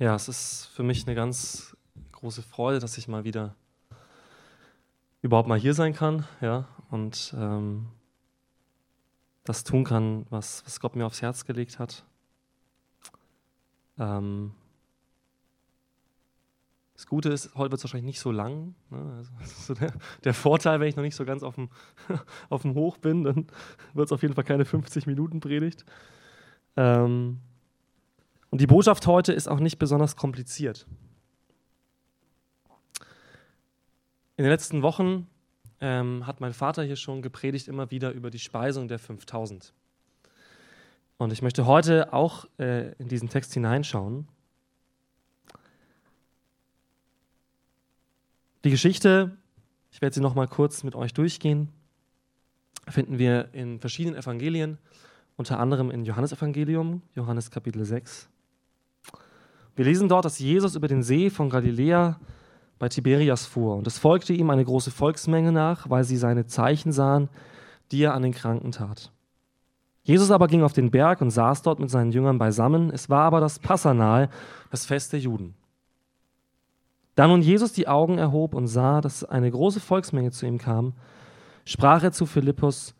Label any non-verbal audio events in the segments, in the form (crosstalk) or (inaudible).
Ja, es ist für mich eine ganz große Freude, dass ich mal wieder überhaupt mal hier sein kann, ja, und ähm, das tun kann, was, was Gott mir aufs Herz gelegt hat. Ähm, das Gute ist, heute wird es wahrscheinlich nicht so lang. Ne? Also, (laughs) so der, der, Vorteil, wenn ich noch nicht so ganz auf dem, (laughs) auf dem Hoch bin, dann (laughs) wird es auf jeden Fall keine 50 Minuten Predigt. Ähm, und die Botschaft heute ist auch nicht besonders kompliziert. In den letzten Wochen ähm, hat mein Vater hier schon gepredigt immer wieder über die Speisung der 5000. Und ich möchte heute auch äh, in diesen Text hineinschauen. Die Geschichte, ich werde sie noch mal kurz mit euch durchgehen, finden wir in verschiedenen Evangelien, unter anderem in Johannesevangelium, Johannes Kapitel 6. Wir lesen dort, dass Jesus über den See von Galiläa bei Tiberias fuhr, und es folgte ihm eine große Volksmenge nach, weil sie seine Zeichen sahen, die er an den Kranken tat. Jesus aber ging auf den Berg und saß dort mit seinen Jüngern beisammen. Es war aber das Passanahl, das Fest der Juden. Da nun Jesus die Augen erhob und sah, dass eine große Volksmenge zu ihm kam, sprach er zu Philippus: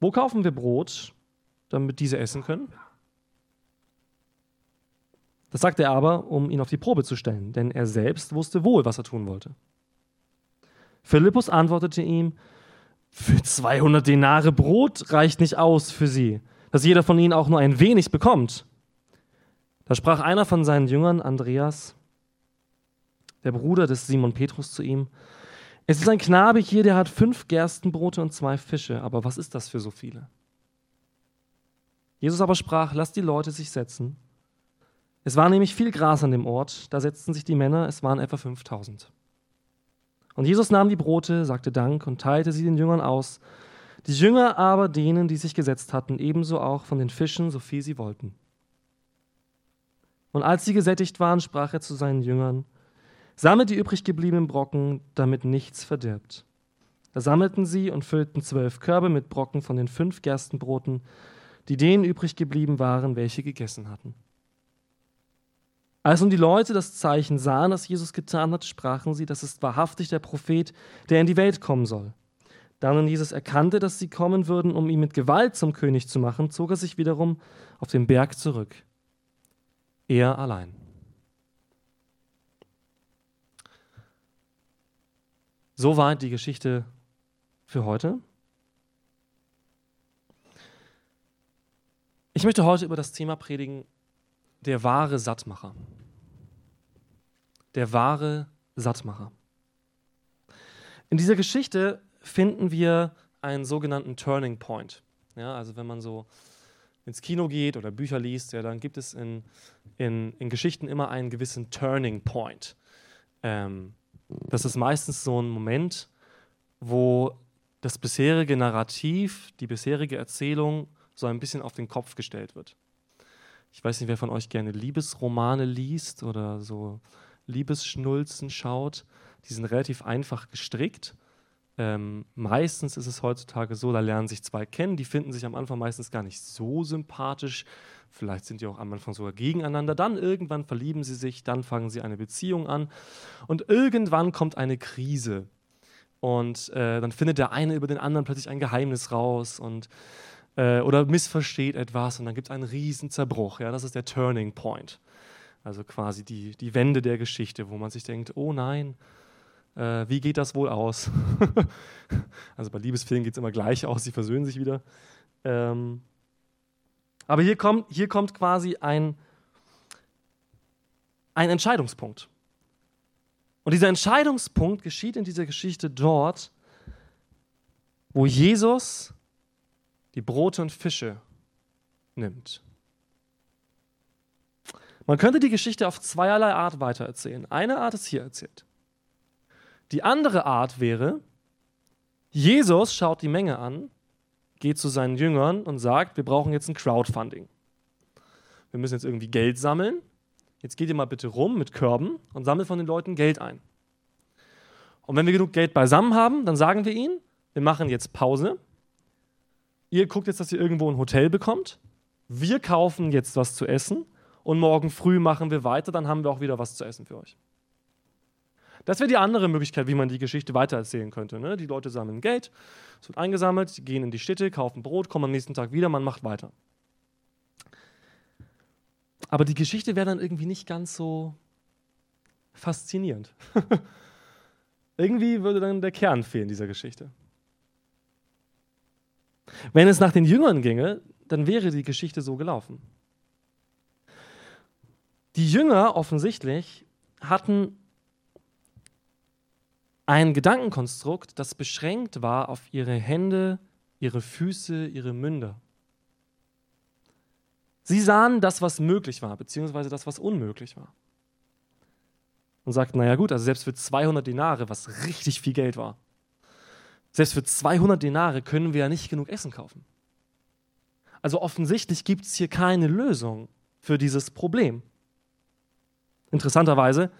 Wo kaufen wir Brot, damit diese essen können? Das sagte er aber, um ihn auf die Probe zu stellen, denn er selbst wusste wohl, was er tun wollte. Philippus antwortete ihm, für 200 Denare Brot reicht nicht aus für sie, dass jeder von ihnen auch nur ein wenig bekommt. Da sprach einer von seinen Jüngern, Andreas, der Bruder des Simon Petrus, zu ihm, es ist ein Knabe hier, der hat fünf Gerstenbrote und zwei Fische, aber was ist das für so viele? Jesus aber sprach, lass die Leute sich setzen. Es war nämlich viel Gras an dem Ort, da setzten sich die Männer, es waren etwa 5000. Und Jesus nahm die Brote, sagte Dank und teilte sie den Jüngern aus. Die Jünger aber denen, die sich gesetzt hatten, ebenso auch von den Fischen, so viel sie wollten. Und als sie gesättigt waren, sprach er zu seinen Jüngern, sammelt die übrig gebliebenen Brocken, damit nichts verdirbt. Da sammelten sie und füllten zwölf Körbe mit Brocken von den fünf Gerstenbroten, die denen übrig geblieben waren, welche gegessen hatten. Als nun die Leute das Zeichen sahen, das Jesus getan hat, sprachen sie, das ist wahrhaftig der Prophet, der in die Welt kommen soll. Da nun Jesus erkannte, dass sie kommen würden, um ihn mit Gewalt zum König zu machen, zog er sich wiederum auf den Berg zurück. Er allein. Soweit die Geschichte für heute. Ich möchte heute über das Thema predigen, der wahre Sattmacher. Der wahre Sattmacher. In dieser Geschichte finden wir einen sogenannten Turning Point. Ja, also wenn man so ins Kino geht oder Bücher liest, ja, dann gibt es in, in, in Geschichten immer einen gewissen Turning Point. Ähm, das ist meistens so ein Moment, wo das bisherige Narrativ, die bisherige Erzählung so ein bisschen auf den Kopf gestellt wird. Ich weiß nicht, wer von euch gerne Liebesromane liest oder so Liebesschnulzen schaut. Die sind relativ einfach gestrickt. Ähm, meistens ist es heutzutage so, da lernen sich zwei kennen, die finden sich am Anfang meistens gar nicht so sympathisch. Vielleicht sind die auch am Anfang sogar gegeneinander. Dann irgendwann verlieben sie sich, dann fangen sie eine Beziehung an und irgendwann kommt eine Krise. Und äh, dann findet der eine über den anderen plötzlich ein Geheimnis raus und äh, oder missversteht etwas und dann gibt es einen riesen Zerbruch. Ja, das ist der Turning Point. Also quasi die, die Wende der Geschichte, wo man sich denkt, oh nein, äh, wie geht das wohl aus? (laughs) also bei Liebesfilmen geht es immer gleich aus, sie versöhnen sich wieder. Ähm, aber hier kommt, hier kommt quasi ein, ein Entscheidungspunkt. Und dieser Entscheidungspunkt geschieht in dieser Geschichte dort, wo Jesus die Brote und Fische nimmt. Man könnte die Geschichte auf zweierlei Art weitererzählen. Eine Art ist hier erzählt. Die andere Art wäre, Jesus schaut die Menge an, geht zu seinen Jüngern und sagt, wir brauchen jetzt ein Crowdfunding. Wir müssen jetzt irgendwie Geld sammeln. Jetzt geht ihr mal bitte rum mit Körben und sammelt von den Leuten Geld ein. Und wenn wir genug Geld beisammen haben, dann sagen wir ihnen, wir machen jetzt Pause Ihr guckt jetzt, dass ihr irgendwo ein Hotel bekommt. Wir kaufen jetzt was zu essen und morgen früh machen wir weiter, dann haben wir auch wieder was zu essen für euch. Das wäre die andere Möglichkeit, wie man die Geschichte weitererzählen könnte. Ne? Die Leute sammeln Geld, es wird eingesammelt, sie gehen in die Städte, kaufen Brot, kommen am nächsten Tag wieder, man macht weiter. Aber die Geschichte wäre dann irgendwie nicht ganz so faszinierend. (laughs) irgendwie würde dann der Kern fehlen dieser Geschichte. Wenn es nach den Jüngern ginge, dann wäre die Geschichte so gelaufen. Die Jünger offensichtlich hatten ein Gedankenkonstrukt, das beschränkt war auf ihre Hände, ihre Füße, ihre Münder. Sie sahen das, was möglich war, beziehungsweise das, was unmöglich war. Und sagten, naja gut, also selbst für 200 Dinare, was richtig viel Geld war, selbst für 200 Dinare können wir ja nicht genug Essen kaufen. Also offensichtlich gibt es hier keine Lösung für dieses Problem. Interessanterweise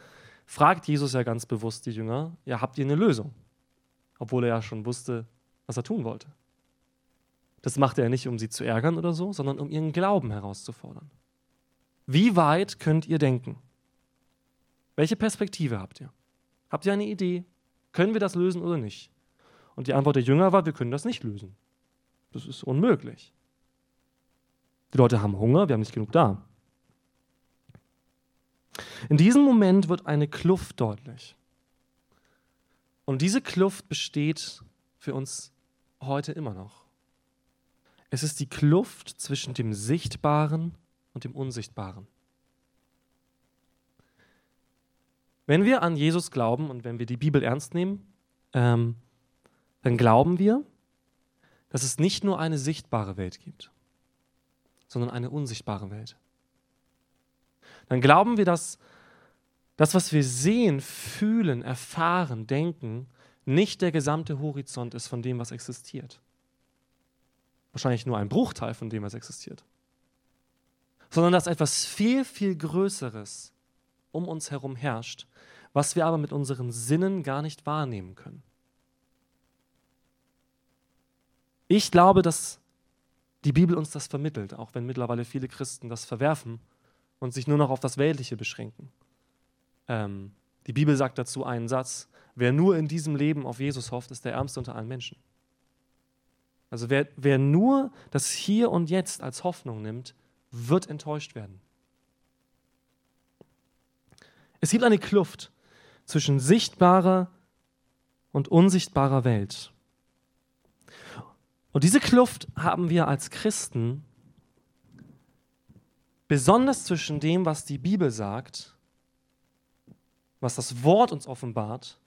fragt Jesus ja ganz bewusst die Jünger, ja, habt ihr eine Lösung? Obwohl er ja schon wusste, was er tun wollte. Das machte er nicht, um sie zu ärgern oder so, sondern um ihren Glauben herauszufordern. Wie weit könnt ihr denken? Welche Perspektive habt ihr? Habt ihr eine Idee? Können wir das lösen oder nicht? Und die Antwort der Jünger war, wir können das nicht lösen. Das ist unmöglich. Die Leute haben Hunger, wir haben nicht genug da. In diesem Moment wird eine Kluft deutlich. Und diese Kluft besteht für uns heute immer noch. Es ist die Kluft zwischen dem Sichtbaren und dem Unsichtbaren. Wenn wir an Jesus glauben und wenn wir die Bibel ernst nehmen, ähm, dann glauben wir, dass es nicht nur eine sichtbare Welt gibt, sondern eine unsichtbare Welt. Dann glauben wir, dass das, was wir sehen, fühlen, erfahren, denken, nicht der gesamte Horizont ist von dem, was existiert. Wahrscheinlich nur ein Bruchteil von dem, was existiert. Sondern dass etwas viel, viel Größeres um uns herum herrscht, was wir aber mit unseren Sinnen gar nicht wahrnehmen können. Ich glaube, dass die Bibel uns das vermittelt, auch wenn mittlerweile viele Christen das verwerfen und sich nur noch auf das Weltliche beschränken. Ähm, die Bibel sagt dazu einen Satz, wer nur in diesem Leben auf Jesus hofft, ist der Ärmste unter allen Menschen. Also wer, wer nur das Hier und Jetzt als Hoffnung nimmt, wird enttäuscht werden. Es gibt eine Kluft zwischen sichtbarer und unsichtbarer Welt. Und diese Kluft haben wir als Christen besonders zwischen dem, was die Bibel sagt was das Wort uns offenbart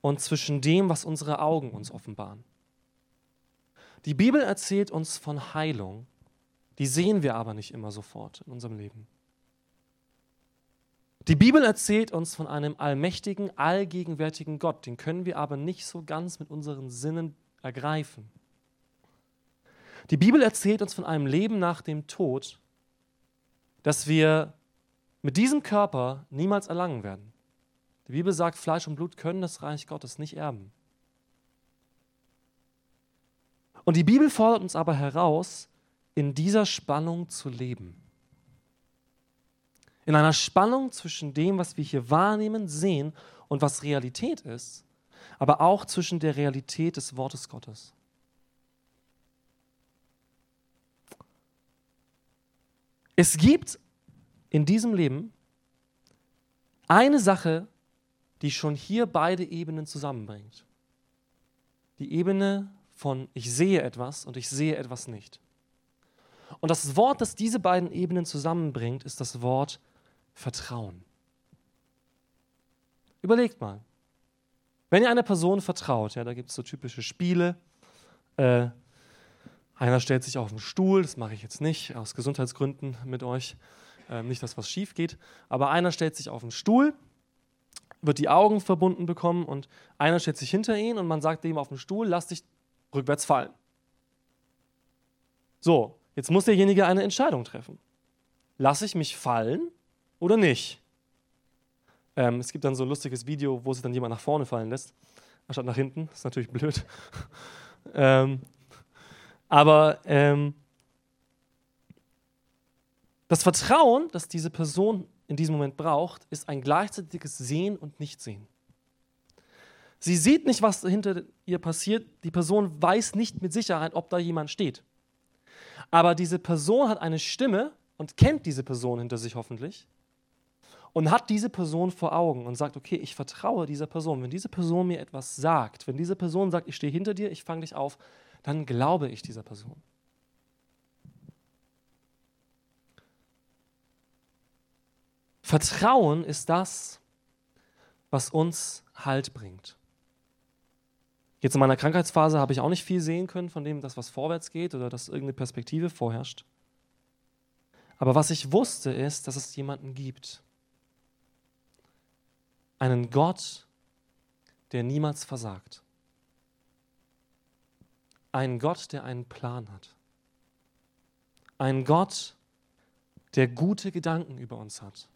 und zwischen dem, was unsere Augen uns offenbaren. Die Bibel erzählt uns von Heilung, die sehen wir aber nicht immer sofort in unserem Leben. Die Bibel erzählt uns von einem allmächtigen, allgegenwärtigen Gott, den können wir aber nicht so ganz mit unseren Sinnen ergreifen. Die Bibel erzählt uns von einem Leben nach dem Tod, das wir mit diesem Körper niemals erlangen werden. Die Bibel sagt, Fleisch und Blut können das Reich Gottes nicht erben. Und die Bibel fordert uns aber heraus, in dieser Spannung zu leben. In einer Spannung zwischen dem, was wir hier wahrnehmen, sehen und was Realität ist, aber auch zwischen der Realität des Wortes Gottes. Es gibt in diesem Leben eine Sache, die schon hier beide Ebenen zusammenbringt. Die Ebene von ich sehe etwas und ich sehe etwas nicht. Und das Wort, das diese beiden Ebenen zusammenbringt, ist das Wort Vertrauen. Überlegt mal. Wenn ihr einer Person vertraut, ja, da gibt es so typische Spiele. Äh, einer stellt sich auf den Stuhl, das mache ich jetzt nicht, aus Gesundheitsgründen mit euch. Äh, nicht, dass was schief geht. Aber einer stellt sich auf den Stuhl wird die Augen verbunden bekommen und einer stellt sich hinter ihn und man sagt dem auf dem Stuhl, lass dich rückwärts fallen. So, jetzt muss derjenige eine Entscheidung treffen. Lasse ich mich fallen oder nicht? Ähm, es gibt dann so ein lustiges Video, wo sich dann jemand nach vorne fallen lässt, anstatt nach hinten. Das ist natürlich blöd. (laughs) ähm, aber ähm, Das Vertrauen, das diese Person in diesem Moment braucht, ist ein gleichzeitiges Sehen und Nichtsehen. Sie sieht nicht, was hinter ihr passiert. Die Person weiß nicht mit Sicherheit, ob da jemand steht. Aber diese Person hat eine Stimme und kennt diese Person hinter sich hoffentlich und hat diese Person vor Augen und sagt, okay, ich vertraue dieser Person. Wenn diese Person mir etwas sagt, wenn diese Person sagt, ich stehe hinter dir, ich fange dich auf, dann glaube ich dieser Person. Vertrauen ist das, was uns Halt bringt. Jetzt in meiner Krankheitsphase habe ich auch nicht viel sehen können von dem, dass was vorwärts geht oder dass irgendeine Perspektive vorherrscht. Aber was ich wusste, ist, dass es jemanden gibt. Einen Gott, der niemals versagt. Einen Gott, der einen Plan hat. Einen Gott, der gute Gedanken über uns hat.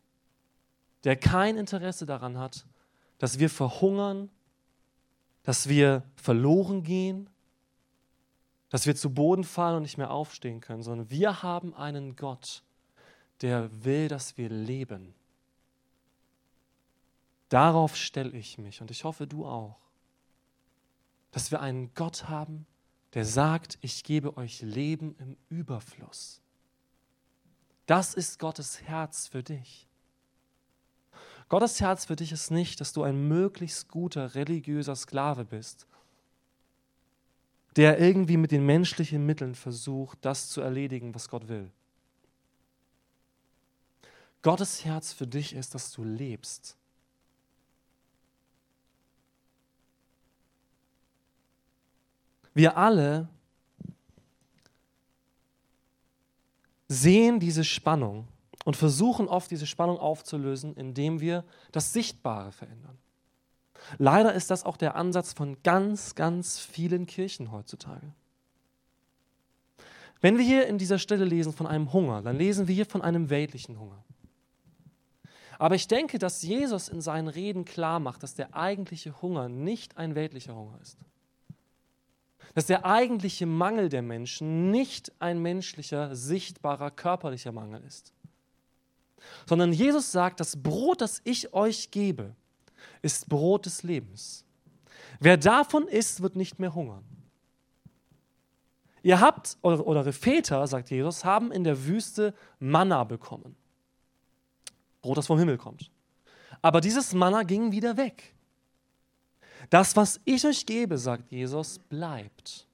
Der kein Interesse daran hat, dass wir verhungern, dass wir verloren gehen, dass wir zu Boden fallen und nicht mehr aufstehen können, sondern wir haben einen Gott, der will, dass wir leben. Darauf stelle ich mich und ich hoffe, du auch, dass wir einen Gott haben, der sagt, ich gebe euch Leben im Überfluss. Das ist Gottes Herz für dich. Gottes Herz für dich ist nicht, dass du ein möglichst guter religiöser Sklave bist, der irgendwie mit den menschlichen Mitteln versucht, das zu erledigen, was Gott will. Gottes Herz für dich ist, dass du lebst. Wir alle sehen diese Spannung und versuchen oft diese Spannung aufzulösen, indem wir das Sichtbare verändern. Leider ist das auch der Ansatz von ganz, ganz vielen Kirchen heutzutage. Wenn wir hier in dieser Stelle lesen von einem Hunger, dann lesen wir hier von einem weltlichen Hunger. Aber ich denke, dass Jesus in seinen Reden klar macht, dass der eigentliche Hunger nicht ein weltlicher Hunger ist. Dass der eigentliche Mangel der Menschen nicht ein menschlicher, sichtbarer, körperlicher Mangel ist sondern Jesus sagt, das Brot, das ich euch gebe, ist Brot des Lebens. Wer davon isst, wird nicht mehr hungern. Ihr habt, oder eure Väter, sagt Jesus, haben in der Wüste Manna bekommen. Brot, das vom Himmel kommt. Aber dieses Manna ging wieder weg. Das, was ich euch gebe, sagt Jesus, bleibt.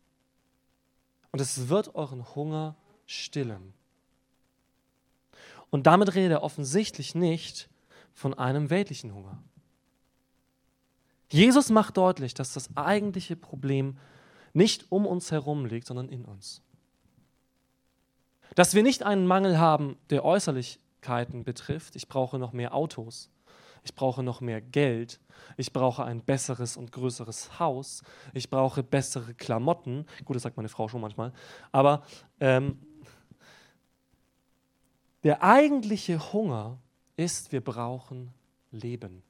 Und es wird euren Hunger stillen. Und damit redet er offensichtlich nicht von einem weltlichen Hunger. Jesus macht deutlich, dass das eigentliche Problem nicht um uns herum liegt, sondern in uns. Dass wir nicht einen Mangel haben, der Äußerlichkeiten betrifft. Ich brauche noch mehr Autos. Ich brauche noch mehr Geld. Ich brauche ein besseres und größeres Haus. Ich brauche bessere Klamotten. Gut, das sagt meine Frau schon manchmal. Aber ähm, der eigentliche Hunger ist, wir brauchen Leben.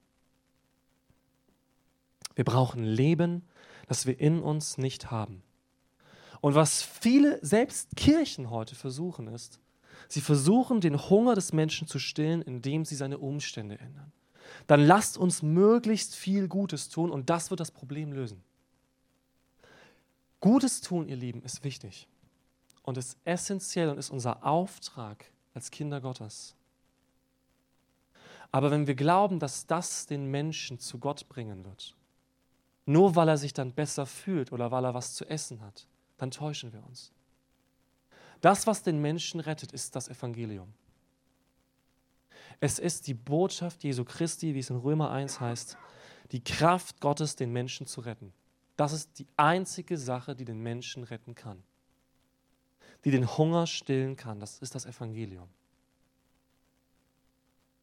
Wir brauchen Leben, das wir in uns nicht haben. Und was viele, selbst Kirchen heute versuchen, ist, sie versuchen, den Hunger des Menschen zu stillen, indem sie seine Umstände ändern. Dann lasst uns möglichst viel Gutes tun und das wird das Problem lösen. Gutes tun, ihr Lieben, ist wichtig und ist essentiell und ist unser Auftrag als Kinder Gottes. Aber wenn wir glauben, dass das den Menschen zu Gott bringen wird, nur weil er sich dann besser fühlt oder weil er was zu essen hat, dann täuschen wir uns. Das, was den Menschen rettet, ist das Evangelium. Es ist die Botschaft Jesu Christi, wie es in Römer 1 heißt, die Kraft Gottes, den Menschen zu retten. Das ist die einzige Sache, die den Menschen retten kann die den Hunger stillen kann. Das ist das Evangelium.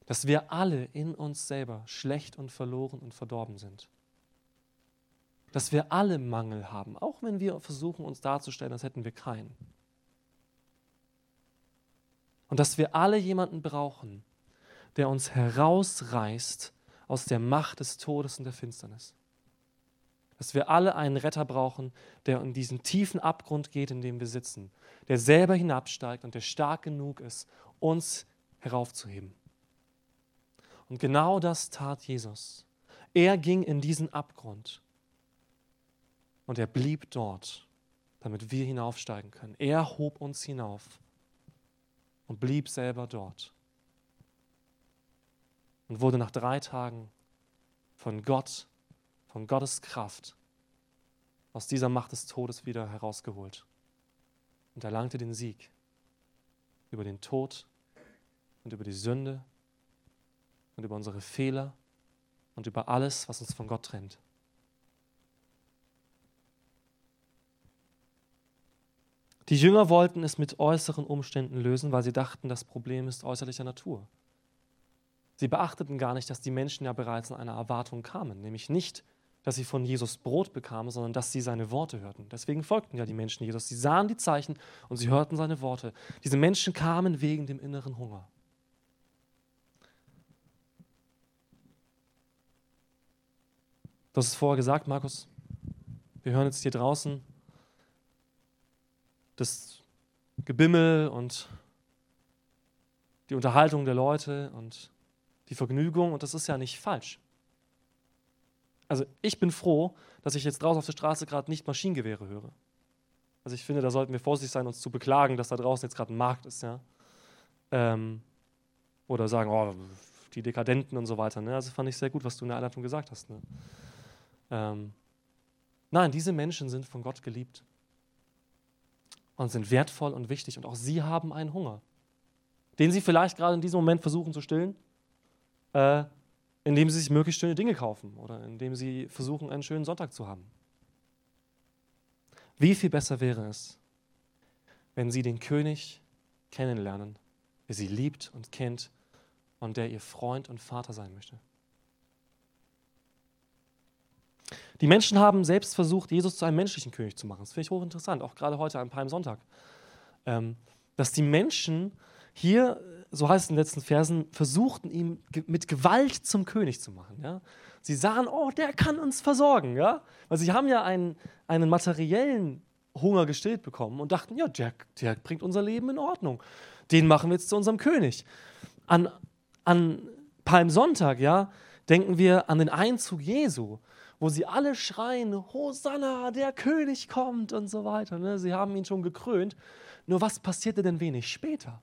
Dass wir alle in uns selber schlecht und verloren und verdorben sind. Dass wir alle Mangel haben, auch wenn wir versuchen, uns darzustellen, als hätten wir keinen. Und dass wir alle jemanden brauchen, der uns herausreißt aus der Macht des Todes und der Finsternis. Dass wir alle einen Retter brauchen, der in diesen tiefen Abgrund geht, in dem wir sitzen, der selber hinabsteigt und der stark genug ist, uns heraufzuheben. Und genau das tat Jesus. Er ging in diesen Abgrund und er blieb dort, damit wir hinaufsteigen können. Er hob uns hinauf und blieb selber dort und wurde nach drei Tagen von Gott, von Gottes Kraft aus dieser Macht des Todes wieder herausgeholt und erlangte den Sieg über den Tod und über die Sünde und über unsere Fehler und über alles, was uns von Gott trennt. Die Jünger wollten es mit äußeren Umständen lösen, weil sie dachten, das Problem ist äußerlicher Natur. Sie beachteten gar nicht, dass die Menschen ja bereits in einer Erwartung kamen, nämlich nicht, dass sie von Jesus Brot bekamen, sondern dass sie seine Worte hörten. Deswegen folgten ja die Menschen Jesus. Sie sahen die Zeichen und sie hörten seine Worte. Diese Menschen kamen wegen dem inneren Hunger. Hast es vorher gesagt, Markus. Wir hören jetzt hier draußen das Gebimmel und die Unterhaltung der Leute und die Vergnügung und das ist ja nicht falsch. Also ich bin froh, dass ich jetzt draußen auf der Straße gerade nicht Maschinengewehre höre. Also ich finde, da sollten wir vorsichtig sein, uns zu beklagen, dass da draußen jetzt gerade ein Markt ist, ja. Ähm, oder sagen, oh, die Dekadenten und so weiter. Ne? Also fand ich sehr gut, was du in der Einleitung gesagt hast. Ne? Ähm, nein, diese Menschen sind von Gott geliebt und sind wertvoll und wichtig und auch sie haben einen Hunger, den sie vielleicht gerade in diesem Moment versuchen zu stillen äh, indem sie sich möglichst schöne Dinge kaufen oder indem sie versuchen, einen schönen Sonntag zu haben. Wie viel besser wäre es, wenn sie den König kennenlernen, der sie liebt und kennt und der ihr Freund und Vater sein möchte. Die Menschen haben selbst versucht, Jesus zu einem menschlichen König zu machen. Das finde ich hochinteressant, auch gerade heute am Palmsonntag. Ähm, dass die Menschen hier, so heißt es in den letzten Versen, versuchten ihn mit Gewalt zum König zu machen. Ja? Sie sahen, oh, der kann uns versorgen. Ja? Weil sie haben ja einen, einen materiellen Hunger gestillt bekommen und dachten, ja, der, der bringt unser Leben in Ordnung. Den machen wir jetzt zu unserem König. An, an Palmsonntag, ja, denken wir an den Einzug Jesu, wo sie alle schreien, Hosanna, der König kommt und so weiter. Ne? Sie haben ihn schon gekrönt. Nur was passierte denn wenig später?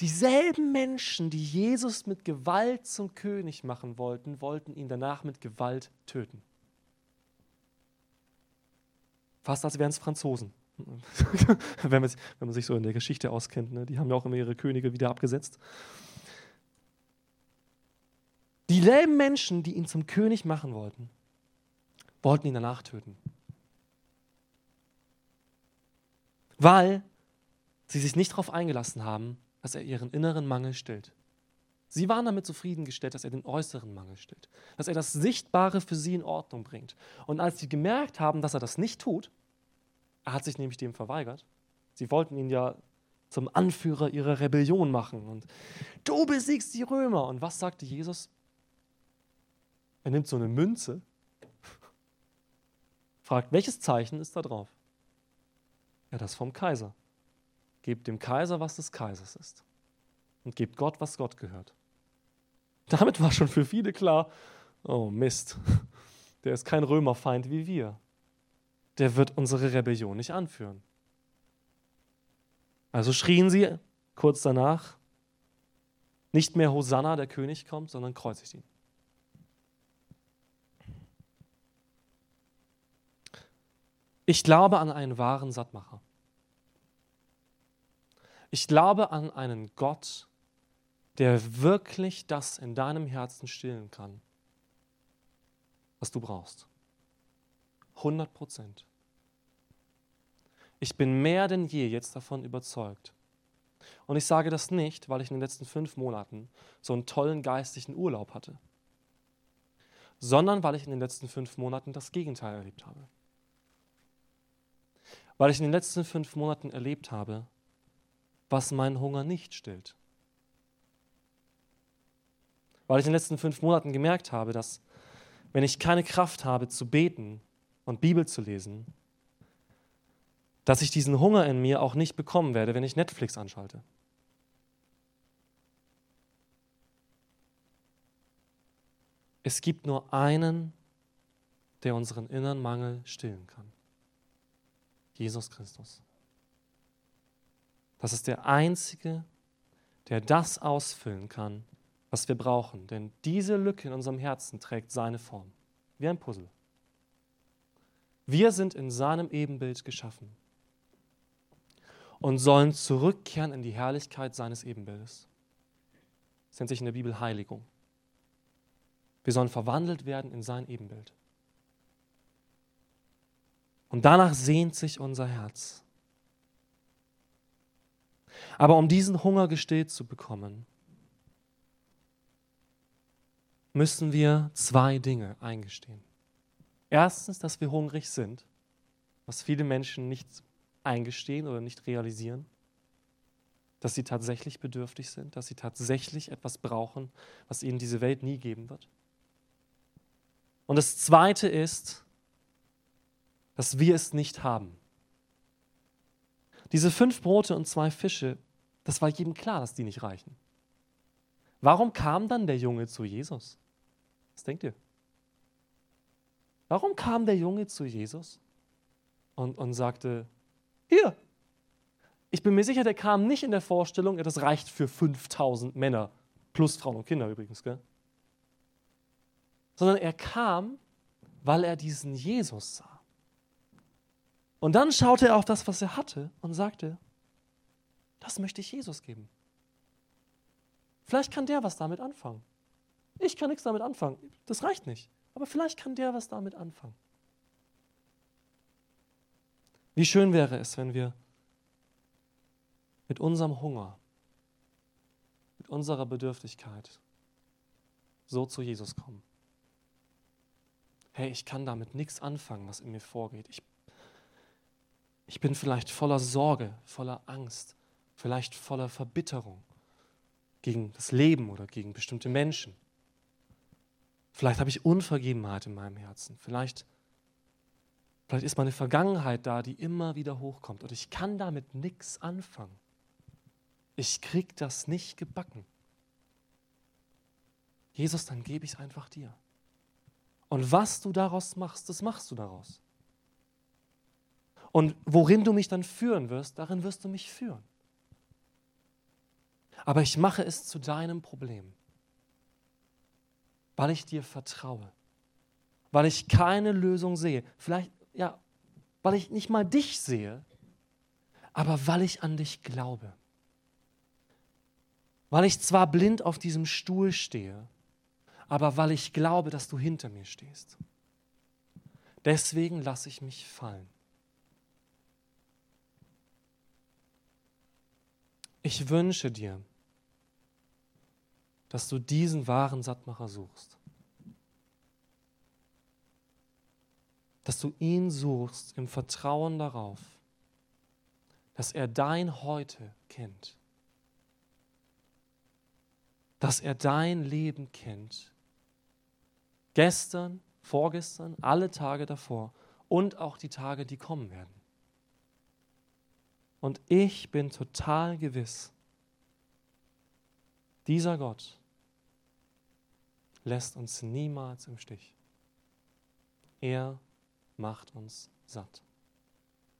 Dieselben Menschen, die Jesus mit Gewalt zum König machen wollten, wollten ihn danach mit Gewalt töten. Fast als wären es Franzosen. (laughs) wenn, man, wenn, man, sich so in der Geschichte auskennt. Ne? Die haben ja auch immer ihre Könige wieder abgesetzt. Dieselben Menschen, die ihn zum König machen wollten, wollten ihn danach töten. Weil sie sich nicht darauf eingelassen haben, dass er ihren inneren Mangel stillt. Sie waren damit zufriedengestellt, dass er den äußeren Mangel stillt, dass er das Sichtbare für sie in Ordnung bringt. Und als sie gemerkt haben, dass er das nicht tut, er hat sich nämlich dem verweigert. Sie wollten ihn ja zum Anführer ihrer Rebellion machen und du besiegst die Römer. Und was sagte Jesus? Er nimmt so eine Münze, (laughs) fragt, welches Zeichen ist da drauf? Ja, das vom Kaiser. Gebt dem Kaiser, was des Kaisers ist. Und gebt Gott, was Gott gehört. Damit war schon für viele klar, oh Mist, (laughs) der ist kein Römerfeind wie wir. Der wird unsere Rebellion nicht anführen. Also schrien sie kurz danach, nicht mehr Hosanna, der König kommt, sondern kreuzigt ihn. Ich glaube an einen wahren Sattmacher. Ich glaube an einen Gott, der wirklich das in deinem Herzen stillen kann, was du brauchst. 100 Prozent. Ich bin mehr denn je jetzt davon überzeugt. Und ich sage das nicht, weil ich in den letzten fünf Monaten so einen tollen geistlichen Urlaub hatte, sondern weil ich in den letzten fünf Monaten das Gegenteil erlebt habe. Weil ich in den letzten fünf Monaten erlebt habe, was meinen Hunger nicht stillt. Weil ich in den letzten fünf Monaten gemerkt habe, dass wenn ich keine Kraft habe zu beten und Bibel zu lesen, dass ich diesen Hunger in mir auch nicht bekommen werde, wenn ich Netflix anschalte. Es gibt nur einen, der unseren inneren Mangel stillen kann. Jesus Christus. Das ist der Einzige, der das ausfüllen kann, was wir brauchen. Denn diese Lücke in unserem Herzen trägt seine Form, wie ein Puzzle. Wir sind in seinem Ebenbild geschaffen und sollen zurückkehren in die Herrlichkeit seines Ebenbildes. Das nennt sich in der Bibel Heiligung. Wir sollen verwandelt werden in sein Ebenbild. Und danach sehnt sich unser Herz. Aber um diesen Hunger gestillt zu bekommen, müssen wir zwei Dinge eingestehen. Erstens, dass wir hungrig sind, was viele Menschen nicht eingestehen oder nicht realisieren, dass sie tatsächlich bedürftig sind, dass sie tatsächlich etwas brauchen, was ihnen diese Welt nie geben wird. Und das Zweite ist, dass wir es nicht haben. Diese fünf Brote und zwei Fische, das war jedem klar, dass die nicht reichen. Warum kam dann der Junge zu Jesus? Was denkt ihr? Warum kam der Junge zu Jesus und, und sagte, hier, ich bin mir sicher, der kam nicht in der Vorstellung, das reicht für 5000 Männer, plus Frauen und Kinder übrigens, gell? sondern er kam, weil er diesen Jesus sah. Und dann schaute er auf das, was er hatte und sagte, das möchte ich Jesus geben. Vielleicht kann der was damit anfangen. Ich kann nichts damit anfangen. Das reicht nicht. Aber vielleicht kann der was damit anfangen. Wie schön wäre es, wenn wir mit unserem Hunger, mit unserer Bedürftigkeit so zu Jesus kommen. Hey, ich kann damit nichts anfangen, was in mir vorgeht. Ich, ich bin vielleicht voller Sorge, voller Angst, vielleicht voller Verbitterung gegen das Leben oder gegen bestimmte Menschen. Vielleicht habe ich Unvergebenheit in meinem Herzen. Vielleicht, vielleicht ist meine Vergangenheit da, die immer wieder hochkommt. Und ich kann damit nichts anfangen. Ich krieg das nicht gebacken. Jesus, dann gebe ich es einfach dir. Und was du daraus machst, das machst du daraus. Und worin du mich dann führen wirst, darin wirst du mich führen. Aber ich mache es zu deinem Problem weil ich dir vertraue, weil ich keine Lösung sehe. Vielleicht, ja, weil ich nicht mal dich sehe, aber weil ich an dich glaube. Weil ich zwar blind auf diesem Stuhl stehe, aber weil ich glaube, dass du hinter mir stehst. Deswegen lasse ich mich fallen. Ich wünsche dir, dass du diesen wahren Sattmacher suchst. Dass du ihn suchst im Vertrauen darauf, dass er dein Heute kennt. Dass er dein Leben kennt. Gestern, vorgestern, alle Tage davor und auch die Tage, die kommen werden. Und ich bin total gewiss, dieser Gott lässt uns niemals im Stich. Er macht uns satt.